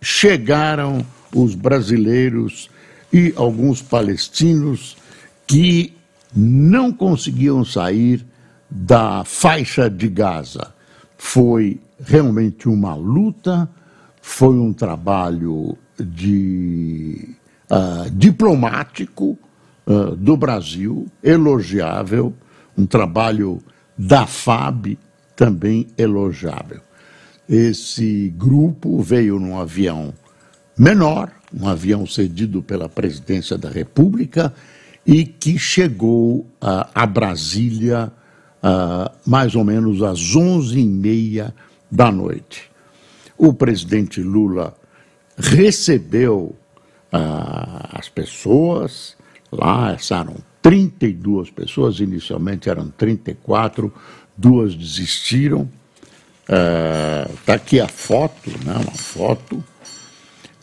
chegaram os brasileiros e alguns palestinos que não conseguiam sair da faixa de Gaza. Foi realmente uma luta, foi um trabalho de, uh, diplomático uh, do Brasil, elogiável, um trabalho da FAB também elogiável. Esse grupo veio num avião menor, um avião cedido pela presidência da República e que chegou uh, a Brasília uh, mais ou menos às onze e meia da noite. O presidente Lula recebeu uh, as pessoas, lá eram 32 pessoas, inicialmente eram 34, duas desistiram, Está é, aqui a foto, né, uma foto.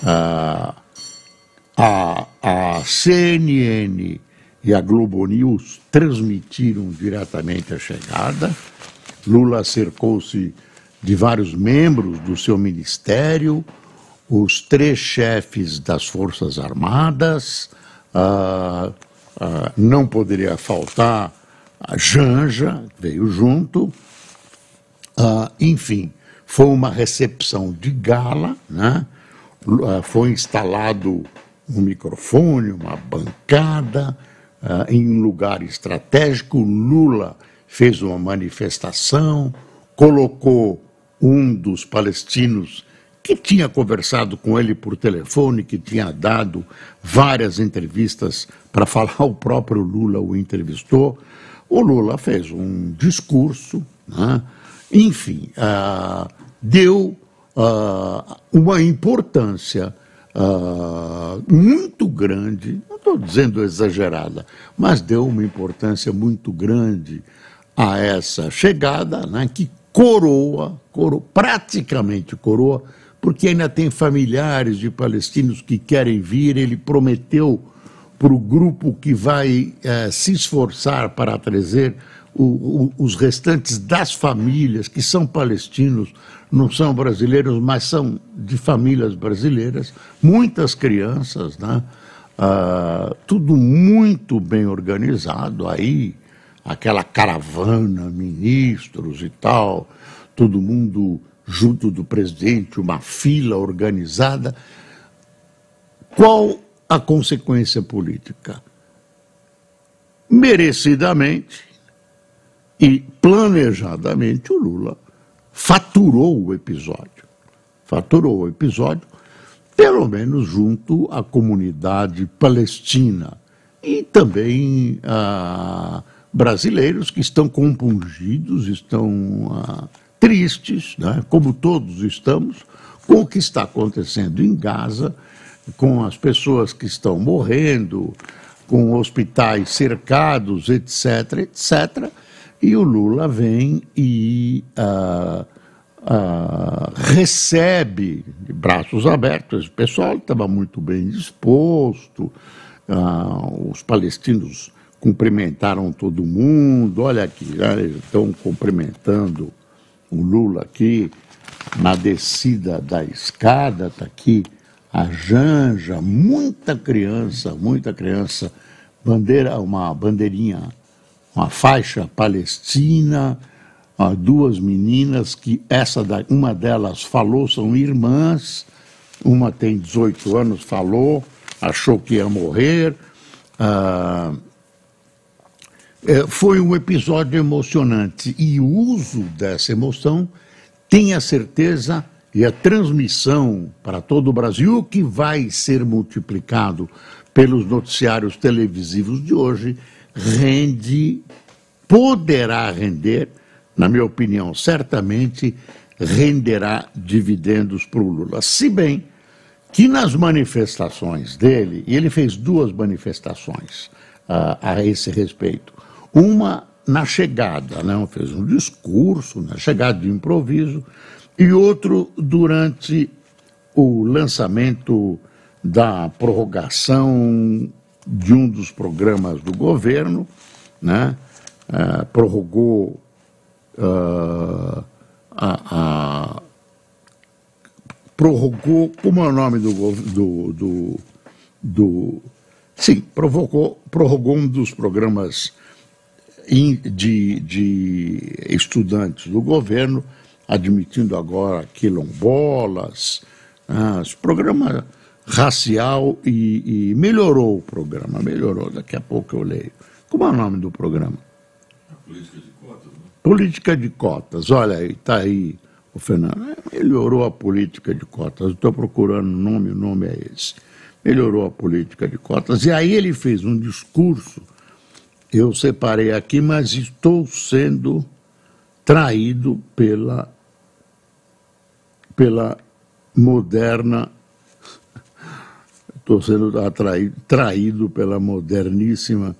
Uh, a, a CNN e a Globo News transmitiram diretamente a chegada. Lula cercou-se de vários membros do seu ministério, os três chefes das Forças Armadas, uh, uh, não poderia faltar a Janja, veio junto, Uh, enfim, foi uma recepção de gala, né? Uh, foi instalado um microfone, uma bancada uh, em um lugar estratégico. Lula fez uma manifestação, colocou um dos palestinos que tinha conversado com ele por telefone, que tinha dado várias entrevistas para falar, o próprio Lula o entrevistou. O Lula fez um discurso, né? Enfim, uh, deu uh, uma importância uh, muito grande, não estou dizendo exagerada, mas deu uma importância muito grande a essa chegada, né, que coroa, coroa, praticamente coroa, porque ainda tem familiares de palestinos que querem vir, ele prometeu para o grupo que vai eh, se esforçar para trazer o, o, os restantes das famílias que são palestinos, não são brasileiros, mas são de famílias brasileiras, muitas crianças, né? Ah, tudo muito bem organizado aí, aquela caravana, ministros e tal, todo mundo junto do presidente, uma fila organizada. Qual a consequência política? Merecidamente, e planejadamente o Lula faturou o episódio. Faturou o episódio, pelo menos junto à comunidade palestina e também a brasileiros que estão compungidos, estão ah, tristes, né, como todos estamos, com o que está acontecendo em Gaza, com as pessoas que estão morrendo, com hospitais cercados, etc., etc. E o Lula vem e uh, uh, recebe de braços abertos. O pessoal estava muito bem disposto, uh, os palestinos cumprimentaram todo mundo. Olha aqui, estão cumprimentando o Lula aqui na descida da escada, está aqui a Janja, muita criança, muita criança, bandeira, uma bandeirinha uma faixa palestina, duas meninas que essa uma delas falou são irmãs, uma tem 18 anos, falou, achou que ia morrer. Ah, é, foi um episódio emocionante e o uso dessa emoção, tenha certeza, e a transmissão para todo o Brasil, que vai ser multiplicado pelos noticiários televisivos de hoje, rende, poderá render, na minha opinião, certamente renderá dividendos para o Lula. Se bem que nas manifestações dele, e ele fez duas manifestações uh, a esse respeito. Uma na chegada, né? fez um discurso na chegada de improviso, e outro durante o lançamento da prorrogação de um dos programas do governo, né? Uh, prorrogou uh, a, a, prorrogou, como é o nome do, do, do, do sim, provocou, prorrogou um dos programas de, de estudantes do governo, admitindo agora quilombolas, ah, programa racial e, e, melhorou o programa, melhorou, daqui a pouco eu leio. Como é o nome do programa? política de cotas. Né? Política de cotas, olha aí, está aí o Fernando. É, melhorou a política de cotas, estou procurando o nome, o nome é esse. Melhorou a política de cotas. E aí ele fez um discurso, eu separei aqui, mas estou sendo traído pela, pela moderna estou sendo atraído, traído pela moderníssima.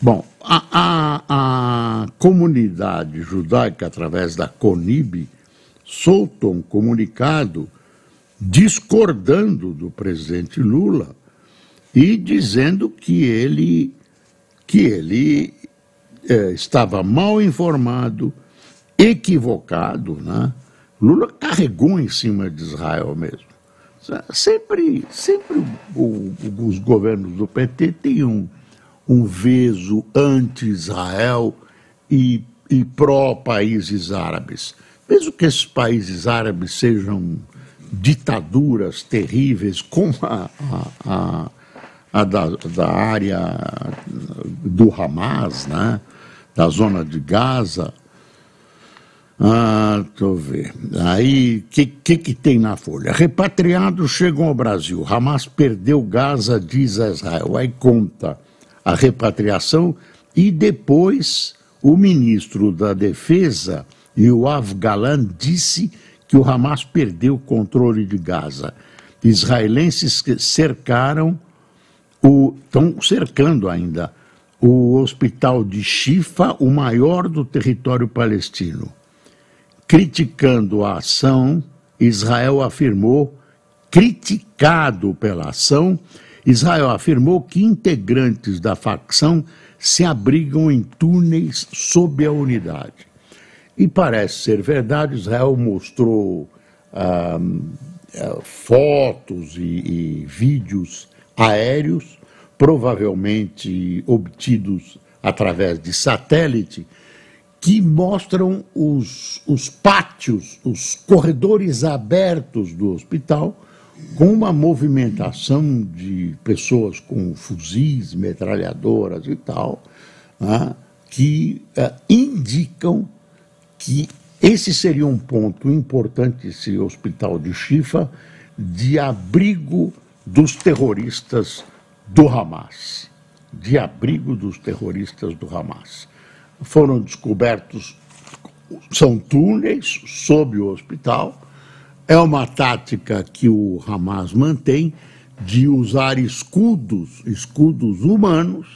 Bom, a, a, a, comunidade judaica, através da CONIB, soltou um comunicado discordando do presidente Lula e dizendo que ele, que ele é, estava mal informado, equivocado. Né? Lula carregou em cima de Israel mesmo. Sempre, sempre o, os governos do PT têm um, um veso anti-Israel e, e pró-países árabes. Mesmo que esses países árabes sejam ditaduras terríveis, como a, a, a, a da, da, área do Hamas, né? da zona de Gaza, ah, eu ver. Aí, o que, que, que, tem na folha? Repatriados chegam ao Brasil. Hamas perdeu Gaza, diz Israel. Aí conta a repatriação e depois o ministro da Defesa, Yoav Galan, disse que o Hamas perdeu o controle de Gaza. Israelenses cercaram o. estão cercando ainda o hospital de Shifa, o maior do território palestino. Criticando a ação, Israel afirmou, criticado pela ação, Israel afirmou que integrantes da facção se abrigam em túneis sob a unidade. E parece ser verdade, Israel mostrou ah, fotos e, e vídeos aéreos, provavelmente obtidos através de satélite, que mostram os, os pátios, os corredores abertos do hospital, com uma movimentação de pessoas com fuzis, metralhadoras e tal, né, que uh, indicam que esse seria um ponto importante, esse hospital de Chifa, de abrigo dos terroristas do Hamas. De abrigo dos terroristas do Hamas foram descobertos, são túneis sob o hospital. É uma tática que o Hamas mantém de usar escudos, escudos humanos,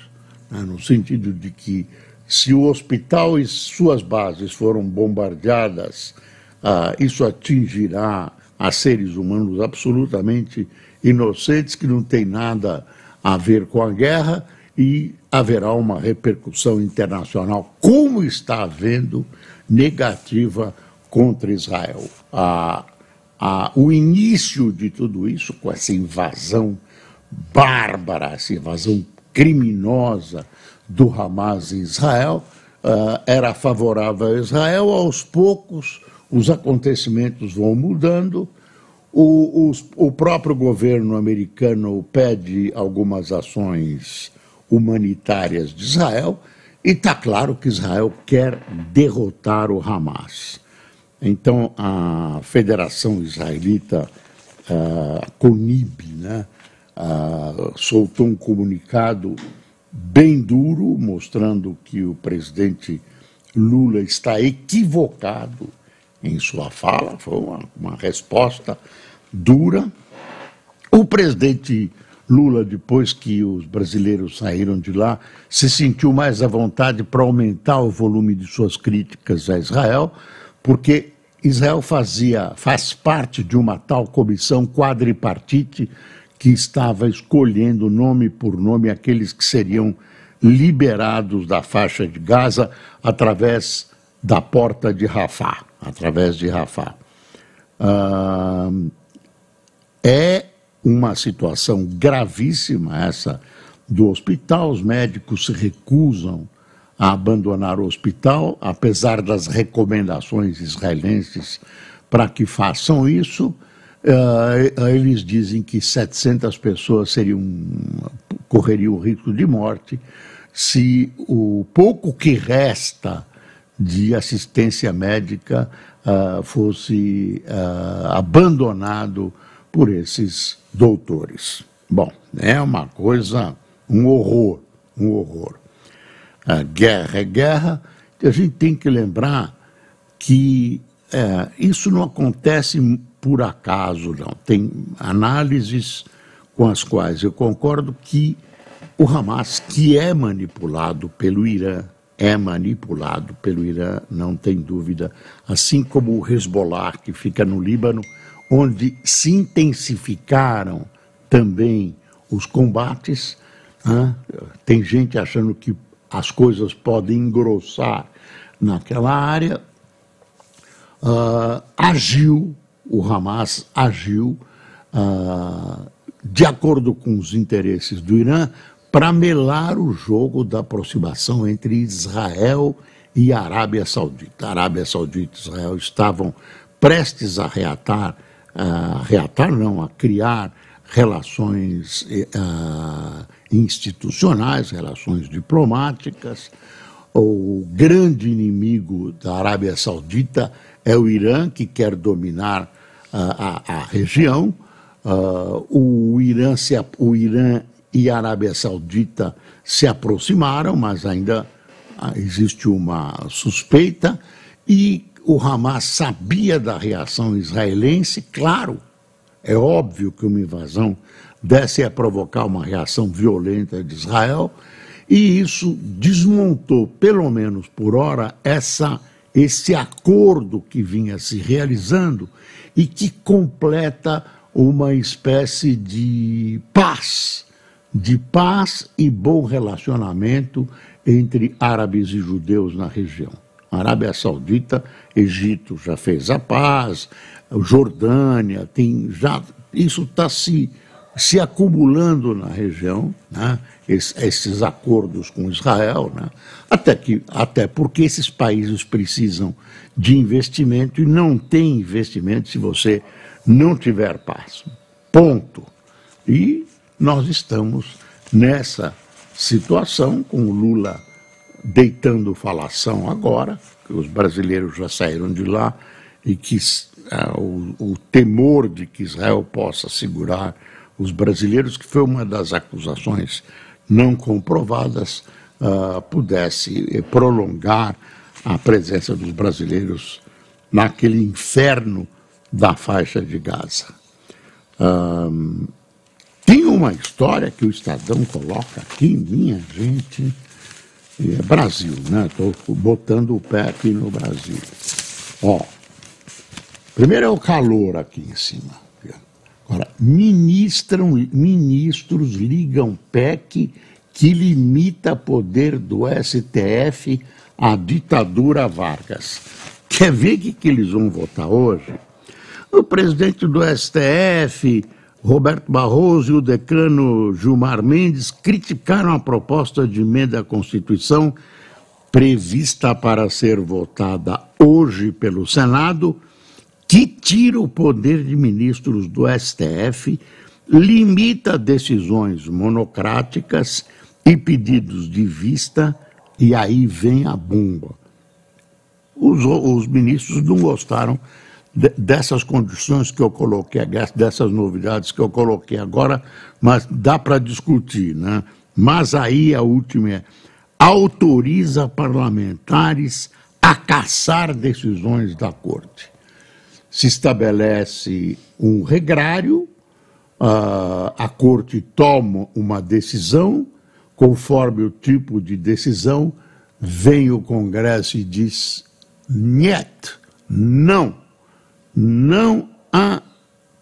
né, no sentido de que se o hospital e suas bases foram bombardeadas, ah, isso atingirá a seres humanos absolutamente inocentes que não têm nada a ver com a guerra e haverá uma repercussão internacional, como está havendo, negativa contra Israel. A, a, o início de tudo isso, com essa invasão bárbara, essa invasão criminosa do Hamas em Israel, uh, era favorável a Israel. Aos poucos, os acontecimentos vão mudando. O, o, o próprio governo americano pede algumas ações humanitárias de Israel, e está claro que Israel quer derrotar o Hamas. Então, a Federação Israelita, a CONIB, né, soltou um comunicado bem duro, mostrando que o presidente Lula está equivocado em sua fala, foi uma, uma resposta dura. O presidente Lula, depois que os brasileiros saíram de lá, se sentiu mais à vontade para aumentar o volume de suas críticas a Israel, porque Israel fazia, faz parte de uma tal comissão quadripartite que estava escolhendo nome por nome aqueles que seriam liberados da faixa de Gaza através da porta de Rafah, através de Rafah. Ah, é uma situação gravíssima essa do hospital, os médicos se recusam a abandonar o hospital, apesar das recomendações israelenses para que façam isso. Uh, eles dizem que 700 pessoas seriam, correriam o risco de morte se o pouco que resta de assistência médica uh, fosse uh, abandonado por esses doutores. Bom, é uma coisa, um horror, um horror. A guerra é guerra, a gente tem que lembrar que é, isso não acontece por acaso, não. Tem análises com as quais eu concordo que o Hamas, que é manipulado pelo Irã, é manipulado pelo Irã, não tem dúvida, assim como o Hezbollah, que fica no Líbano, onde se intensificaram também os combates. Tem gente achando que as coisas podem engrossar naquela área. Uh, agiu, o Hamas agiu uh, de acordo com os interesses do Irã, para melar o jogo da aproximação entre Israel e Arábia Saudita. A Arábia Saudita e Israel estavam prestes a reatar, a reatar não, a criar relações uh, institucionais, relações diplomáticas. O grande inimigo da Arábia Saudita é o Irã, que quer dominar uh, a, a, região. Uh, o, Irã se, o Irã e a Arábia Saudita se aproximaram, mas ainda ah, existe uma suspeita, e o Hamas sabia da reação israelense, claro, é óbvio que uma invasão desse a provocar uma reação violenta de Israel, e isso desmontou, pelo menos por hora, essa, esse acordo que vinha se realizando e que completa uma espécie de paz de paz e bom relacionamento entre árabes e judeus na região. Arábia Saudita, Egito já fez a paz, Jordânia tem já isso está se se acumulando na região, né? Es, esses acordos com Israel, né? até que até porque esses países precisam de investimento e não tem investimento se você não tiver paz. Ponto. E nós estamos nessa situação, com o Lula deitando falação agora, que os brasileiros já saíram de lá e que uh, o, o, temor de que Israel possa segurar os brasileiros, que foi uma das acusações não comprovadas, uh, pudesse prolongar a presença dos brasileiros naquele inferno da faixa de Gaza. Um, tem uma história que o Estadão coloca aqui, minha gente, é Brasil, né? Estou botando o pé aqui no Brasil. Ó, primeiro é o calor aqui em cima. Agora, ministram, ministros ligam PEC que limita poder do STF à ditadura Vargas. Quer ver o que, que eles vão votar hoje? O presidente do STF Roberto Barroso e o decano Gilmar Mendes criticaram a proposta de emenda à Constituição prevista para ser votada hoje pelo Senado, que tira o poder de ministros do STF, limita decisões monocráticas e pedidos de vista, e aí vem a bomba. Os, os ministros não gostaram dessas condições que eu coloquei, dessas novidades que eu coloquei agora, mas dá para discutir, né? Mas aí a última é autoriza parlamentares a caçar decisões da corte. se estabelece um regrário, a corte toma uma decisão, conforme o tipo de decisão, vem o Congresso e diz: niet, não, não há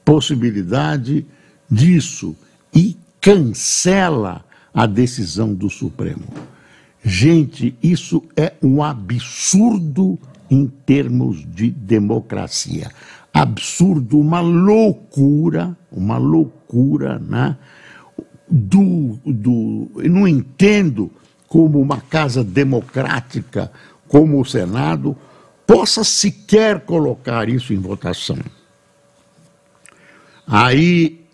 possibilidade disso e cancela a decisão do Supremo. Gente, isso é um absurdo em termos de democracia. Absurdo, uma loucura, uma loucura, né? Do, do, eu não entendo como uma casa democrática como o Senado possa sequer colocar isso em votação. Aí,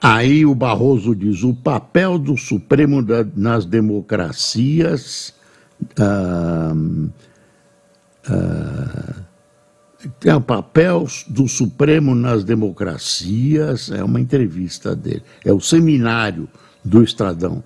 aí o Barroso diz: o papel do Supremo da, nas democracias. Ah, ah, é o papel do Supremo nas democracias, é uma entrevista dele, é o seminário do Estradão.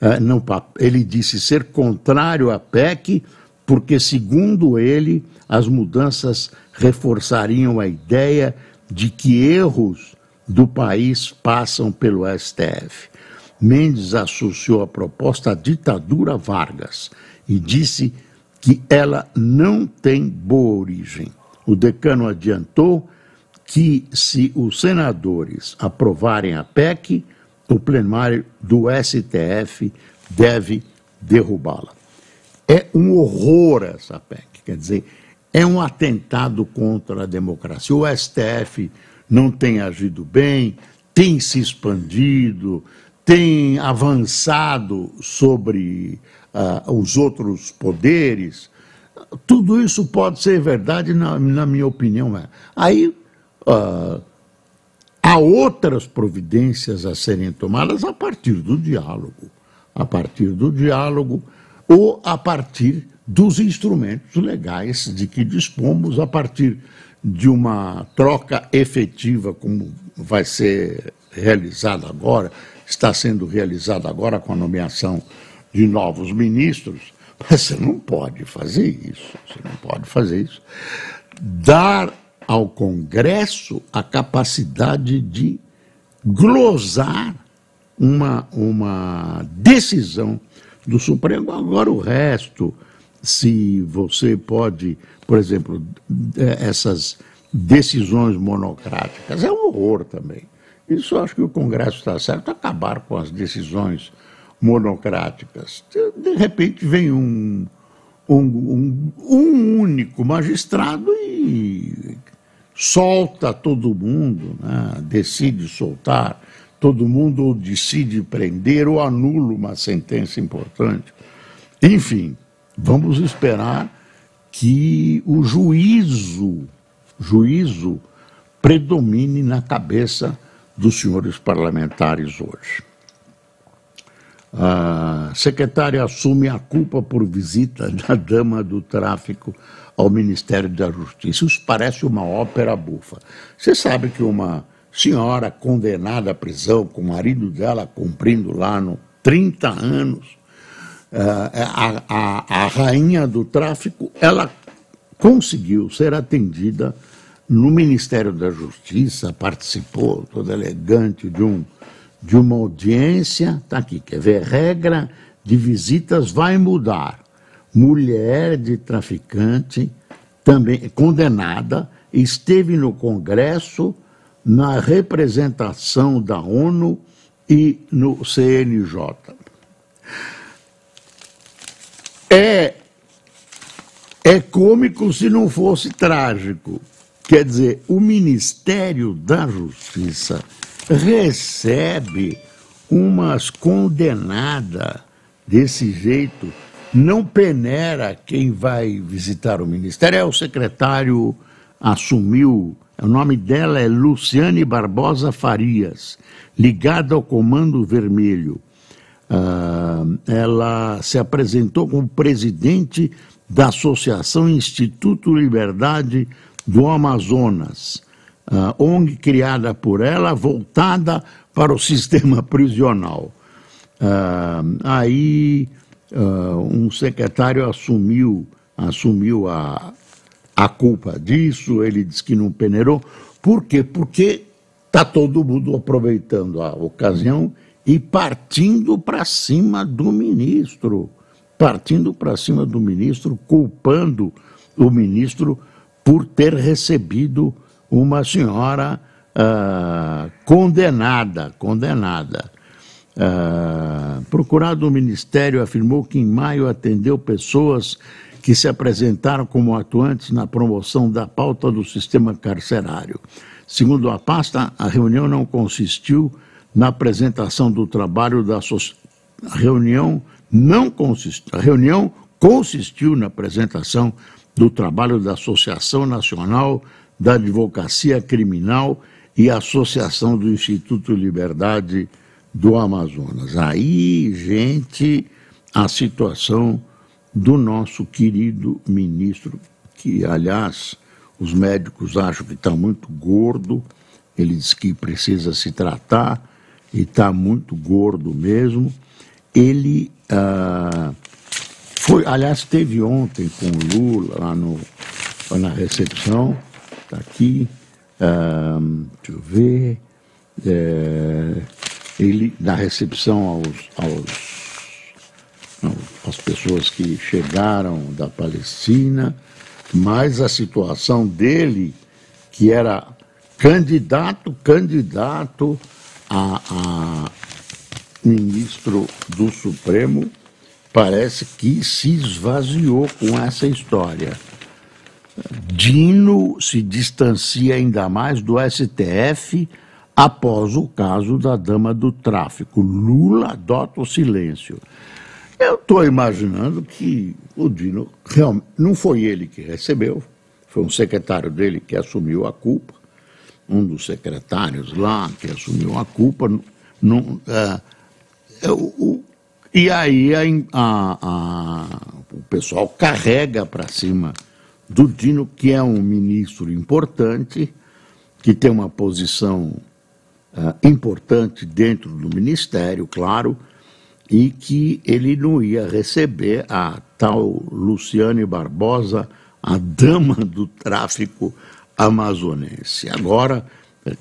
É, não, ele disse ser contrário à PEC, porque, segundo ele, as mudanças reforçariam a ideia de que erros do país passam pelo STF. Mendes associou a proposta à ditadura Vargas e disse que ela não tem boa origem. O decano adiantou que, se os senadores aprovarem a PEC, o plenário do STF deve derrubá-la. É um horror essa PEC, quer dizer, é um atentado contra a democracia. O STF não tem agido bem, tem se expandido, tem avançado sobre uh, os outros poderes. Tudo isso pode ser verdade, na, na minha opinião. É. Aí uh, há outras providências a serem tomadas a partir do diálogo. A partir do diálogo ou a partir dos instrumentos legais de que dispomos, a partir de uma troca efetiva, como vai ser realizada agora, está sendo realizada agora com a nomeação de novos ministros, mas você não pode fazer isso, você não pode fazer isso. Dar ao Congresso a capacidade de glosar uma, uma decisão do Supremo. Agora, o resto, se você pode, por exemplo, é, essas decisões monocráticas, é um horror também. Isso eu acho que o Congresso está certo, acabar com as decisões monocráticas. De repente vem um, um, um, um único magistrado e solta todo mundo, né? decide soltar todo mundo, decide prender, ou anula uma sentença importante. Enfim, vamos esperar que o juízo, juízo predomine na cabeça dos senhores parlamentares hoje. A secretária assume a culpa por visita da dama do tráfico ao Ministério da Justiça. Isso parece uma ópera bufa. Você sabe que uma senhora condenada à prisão, com o marido dela cumprindo lá no 30 anos, eh, a, a, a rainha do tráfico, ela conseguiu ser atendida no Ministério da Justiça, participou, toda elegante, de, um, de uma audiência. Está aqui, quer ver? Regra de visitas vai mudar. Mulher de traficante, também condenada, esteve no Congresso, na representação da ONU e no CNJ. É, é cômico se não fosse trágico. Quer dizer, o Ministério da Justiça recebe umas condenadas desse jeito, não peneira quem vai visitar o Ministério. É o secretário assumiu, o nome dela é Luciane Barbosa Farias, ligada ao Comando Vermelho. Uh, ela se apresentou como presidente da Associação Instituto Liberdade do Amazonas, uh, ONG criada por ela, voltada para o sistema prisional. Uh, aí um secretário assumiu, assumiu a, a culpa disso, ele diz que não peneirou. Por quê? Porque está todo mundo aproveitando a ocasião e partindo para cima do ministro. Partindo para cima do ministro, culpando o ministro por ter recebido uma senhora uh, condenada, condenada. Uh, procurado do Ministério afirmou que em maio atendeu pessoas que se apresentaram como atuantes na promoção da pauta do sistema carcerário. Segundo a pasta, a reunião não consistiu na apresentação do trabalho da a reunião não consistiu, a reunião consistiu na apresentação do trabalho da Associação Nacional da Advocacia Criminal e Associação do Instituto Liberdade do Amazonas. Aí, gente, a situação do nosso querido ministro, que, aliás, os médicos acham que está muito gordo, ele diz que precisa se tratar e está muito gordo mesmo. Ele ah, foi, aliás, esteve ontem com o Lula lá no, na recepção, está aqui, ah, deixa eu ver, é, ele na recepção aos, aos as pessoas que chegaram da Palestina, mas a situação dele, que era candidato, candidato a, a ministro do Supremo, parece que se esvaziou com essa história. Dino se distancia ainda mais do STF após o caso da dama do tráfico. Lula adota o silêncio. Eu estou imaginando que o Dino realmente não foi ele que recebeu, foi um secretário dele que assumiu a culpa, um dos secretários lá que assumiu a culpa. Não, é, é, o, e aí a, a, a, o pessoal carrega para cima do Dino, que é um ministro importante, que tem uma posição uh, importante dentro do ministério, claro e que ele não ia receber a tal Luciane Barbosa, a dama do tráfico amazonense. Agora, é,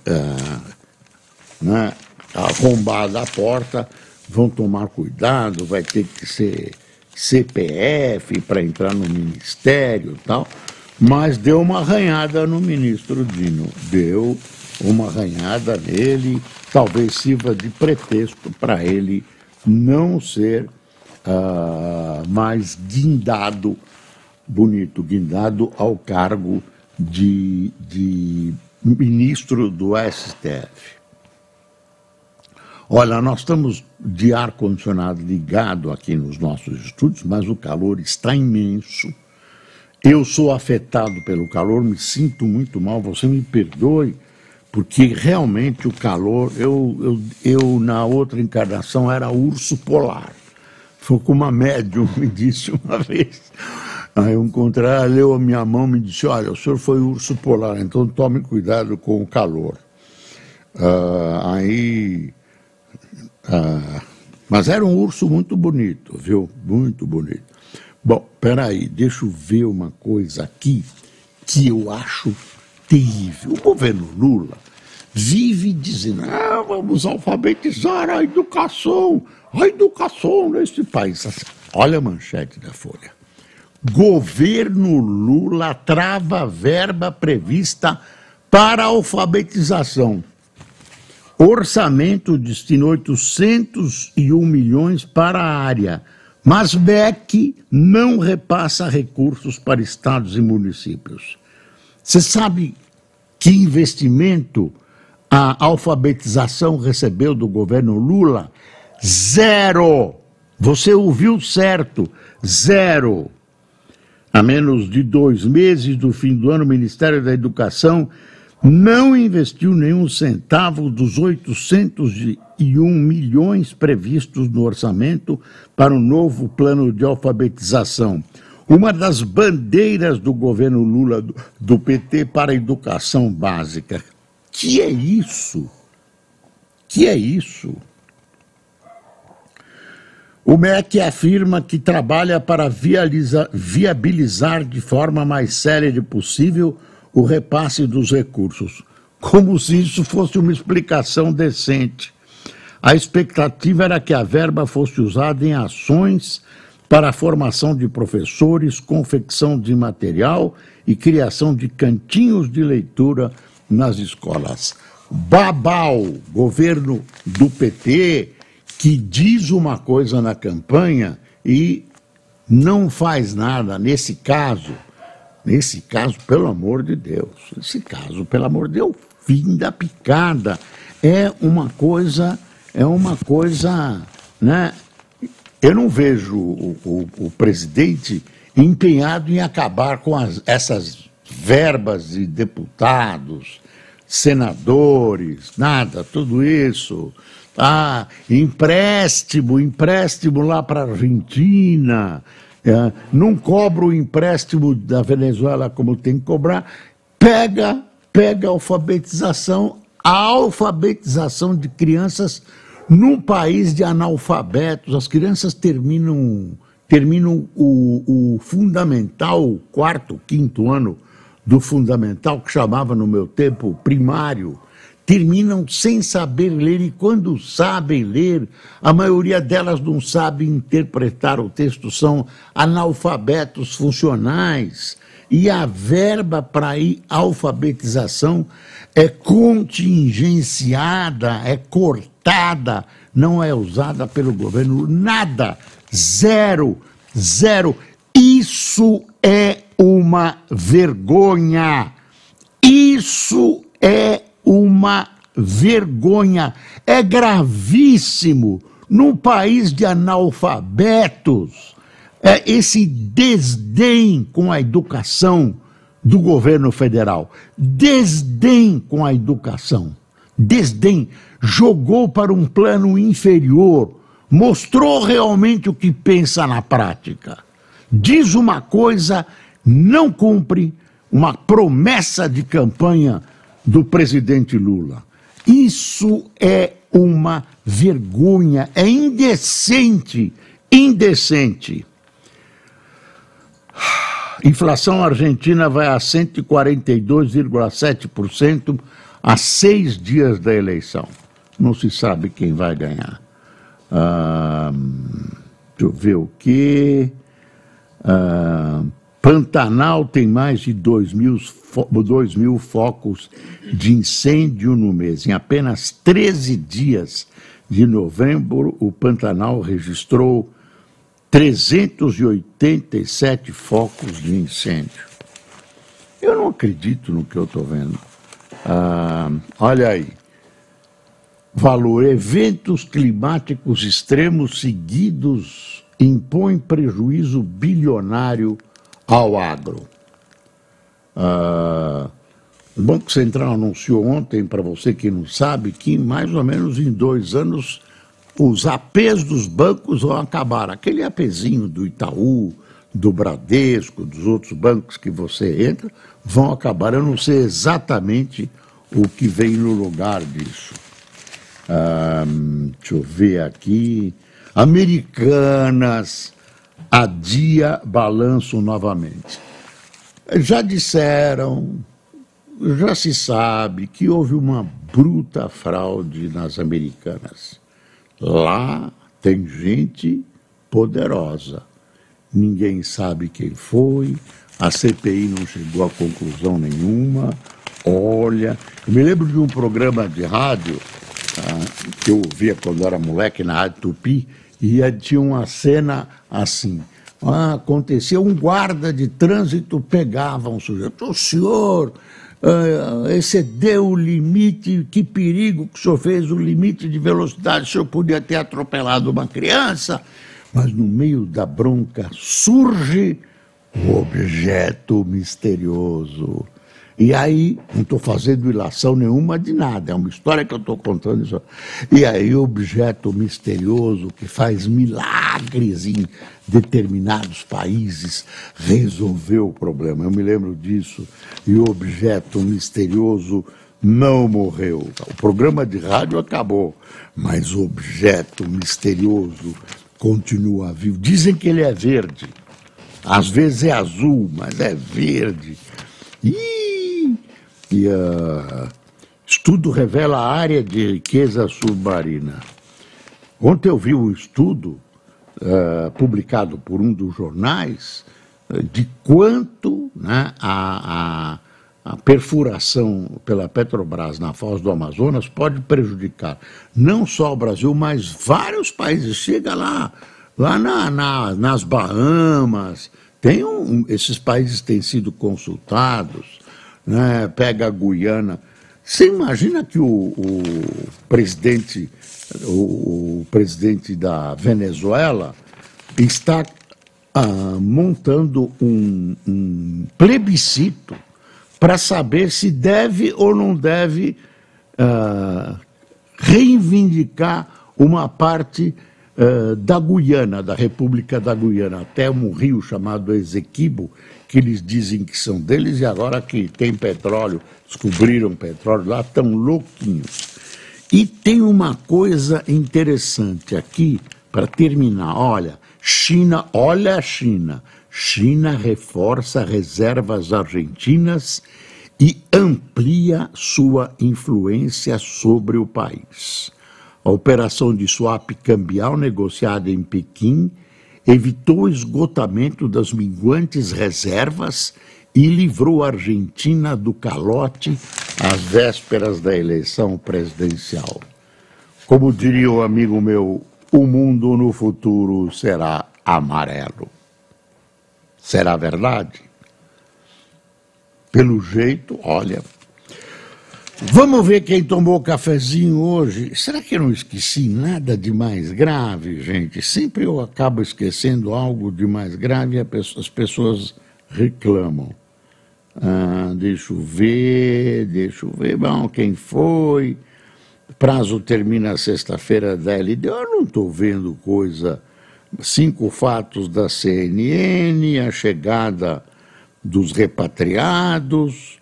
né, arrombada a porta, vão tomar cuidado, vai ter que ser CPF para entrar no ministério tal, mas deu uma arranhada no ministro Dino, deu uma arranhada nele, talvez sirva de pretexto para ele não ser uh, mais guindado, bonito, guindado ao cargo de, de ministro do STF. Olha, nós estamos de ar-condicionado ligado aqui nos nossos estúdios, mas o calor está imenso. Eu sou afetado pelo calor, me sinto muito mal, você me perdoe, porque realmente o calor, eu, eu, eu na outra encarnação era urso polar. Foi como uma médium me disse uma vez. Aí um contrário leu a minha mão e me disse, olha, o senhor foi urso polar, então tome cuidado com o calor. Uh, aí. Uh, mas era um urso muito bonito, viu? Muito bonito. Bom, peraí, deixa eu ver uma coisa aqui que eu acho terrível. O governo Lula vive dizendo: ah, vamos alfabetizar a educação, a educação neste país. Olha a manchete da Folha. Governo Lula trava verba prevista para alfabetização. Orçamento destina 801 milhões para a área, mas BEC não repassa recursos para estados e municípios. Você sabe que investimento a alfabetização recebeu do governo Lula? Zero! Você ouviu certo, zero. A menos de dois meses do fim do ano, o Ministério da Educação não investiu nenhum centavo dos 801 milhões previstos no orçamento para o novo plano de alfabetização uma das bandeiras do governo Lula do PT para a educação básica. Que é isso? Que é isso? O MEC afirma que trabalha para viabilizar de forma mais séria possível o repasse dos recursos, como se isso fosse uma explicação decente. A expectativa era que a verba fosse usada em ações para a formação de professores, confecção de material e criação de cantinhos de leitura nas escolas. Babal, governo do PT, que diz uma coisa na campanha e não faz nada nesse caso. Nesse caso, pelo amor de Deus, nesse caso, pelo amor de Deus, fim da picada. É uma coisa, é uma coisa, né? Eu não vejo o, o, o presidente empenhado em acabar com as, essas verbas de deputados, senadores, nada, tudo isso. Ah, empréstimo, empréstimo lá para a Argentina. É, não cobra o empréstimo da Venezuela como tem que cobrar. Pega, pega a alfabetização, a alfabetização de crianças num país de analfabetos. As crianças terminam, terminam o, o fundamental, quarto, quinto ano do fundamental, que chamava no meu tempo primário, terminam sem saber ler e quando sabem ler, a maioria delas não sabe interpretar o texto, são analfabetos funcionais. E a verba para alfabetização é contingenciada, é cortada, não é usada pelo governo, nada, zero, zero. Isso é uma vergonha. Isso é uma vergonha. É gravíssimo num país de analfabetos é esse desdém com a educação do governo federal. Desdém com a educação. Desdém. Jogou para um plano inferior. Mostrou realmente o que pensa na prática. Diz uma coisa não cumpre uma promessa de campanha do presidente Lula. Isso é uma vergonha, é indecente, indecente. Inflação argentina vai a 142,7% a seis dias da eleição. Não se sabe quem vai ganhar. Ah, deixa eu ver o que. Ah, Pantanal tem mais de 2 mil, 2 mil focos de incêndio no mês. Em apenas 13 dias de novembro, o Pantanal registrou 387 focos de incêndio. Eu não acredito no que eu estou vendo. Ah, olha aí. Valor: eventos climáticos extremos seguidos impõem prejuízo bilionário ao agro. Ah, o Banco Central anunciou ontem, para você que não sabe, que mais ou menos em dois anos os APs dos bancos vão acabar. Aquele APzinho do Itaú, do Bradesco, dos outros bancos que você entra, vão acabar. Eu não sei exatamente o que vem no lugar disso. Ah, deixa eu ver aqui. Americanas, adia balanço novamente. Já disseram, já se sabe que houve uma bruta fraude nas americanas. Lá tem gente poderosa. Ninguém sabe quem foi, a CPI não chegou a conclusão nenhuma. Olha, eu me lembro de um programa de rádio ah, que eu ouvia quando era moleque na Rádio Tupi, e tinha uma cena assim. Ah, acontecia um guarda de trânsito pegava um sujeito. O senhor uh, excedeu o limite, que perigo que o senhor fez, o limite de velocidade, o senhor podia ter atropelado uma criança. Mas no meio da bronca surge o objeto misterioso. E aí, não estou fazendo ilação nenhuma de nada, é uma história que eu estou contando. Isso. E aí, o objeto misterioso que faz milagres em determinados países resolveu o problema. Eu me lembro disso. E o objeto misterioso não morreu. O programa de rádio acabou, mas o objeto misterioso continua vivo. Dizem que ele é verde. Às vezes é azul, mas é verde. E, e uh, estudo revela a área de riqueza submarina. Ontem eu vi um estudo uh, publicado por um dos jornais uh, de quanto né, a, a, a, perfuração pela Petrobras na foz do Amazonas pode prejudicar não só o Brasil, mas vários países. Chega lá, lá na, na, nas Bahamas, tem um, esses países têm sido consultados, né, pega a Guiana. Você imagina que o, o presidente, o, o, presidente da Venezuela está ah, montando um, um plebiscito para saber se deve ou não deve ah, reivindicar uma parte uh, da Guiana, da República da Guiana, até um rio chamado Ezequibo, que eles dizem que são deles, e agora que tem petróleo, descobriram petróleo lá, estão louquinhos. E tem uma coisa interessante aqui, para terminar, olha, China, olha a China, China reforça reservas argentinas e amplia sua influência sobre o país. A operação de swap cambial negociada em Pequim evitou o esgotamento das minguantes reservas e livrou a Argentina do calote às vésperas da eleição presidencial. Como diria o um amigo meu, o mundo no futuro será amarelo. Será verdade? Pelo jeito, olha, Vamos ver quem tomou cafezinho hoje. Será que eu não esqueci nada de mais grave, gente? Sempre eu acabo esquecendo algo de mais grave e as pessoas reclamam. Ah, deixa eu ver, deixa eu ver. Bom, quem foi? Prazo termina sexta-feira da LD. Eu não estou vendo coisa. Cinco fatos da CNN, a chegada dos repatriados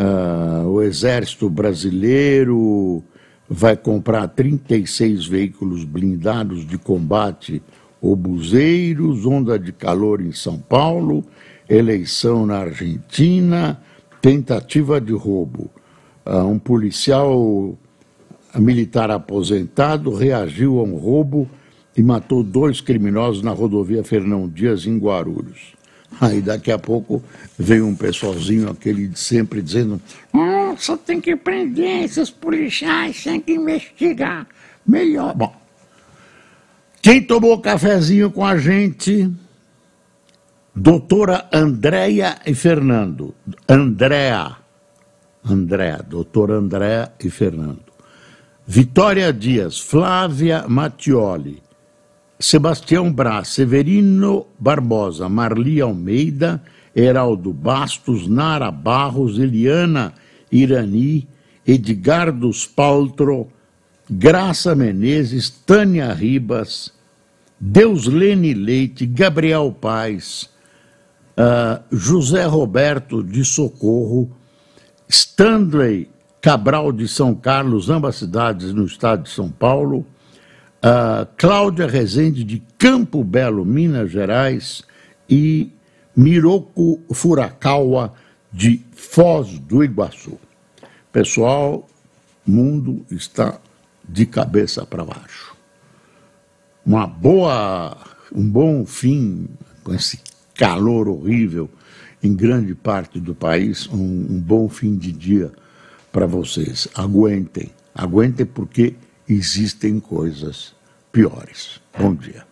Uh, o Exército Brasileiro vai comprar 36 veículos blindados de combate obuseiros, onda de calor em São Paulo, eleição na Argentina, tentativa de roubo. Uh, um policial militar aposentado reagiu a um roubo e matou dois criminosos na rodovia Fernão Dias, em Guarulhos. Aí daqui a pouco vem um pessoalzinho, aquele de sempre, dizendo: só tem que prender esses policiais, tem que investigar. Melhor. Bom, quem tomou cafezinho com a gente? Doutora Andréia e Fernando. Andréa. Andréa, doutora Andréa e Fernando. Vitória Dias, Flávia Mattioli. Sebastião Braz, Severino Barbosa, Marli Almeida, Heraldo Bastos, Nara Barros, Eliana Irani, Edgar dos Paltro, Graça Menezes, Tânia Ribas, Deuslene Leite, Gabriel Paz, uh, José Roberto de Socorro, Stanley Cabral de São Carlos, ambas cidades no estado de São Paulo, a Cláudia Rezende de Campo Belo, Minas Gerais, e Miroco Furakawa de Foz do Iguaçu. Pessoal, mundo está de cabeça para baixo. Uma boa, um bom fim com esse calor horrível em grande parte do país, um, um bom fim de dia para vocês. Aguentem, aguentem porque existem coisas piores. Bom dia.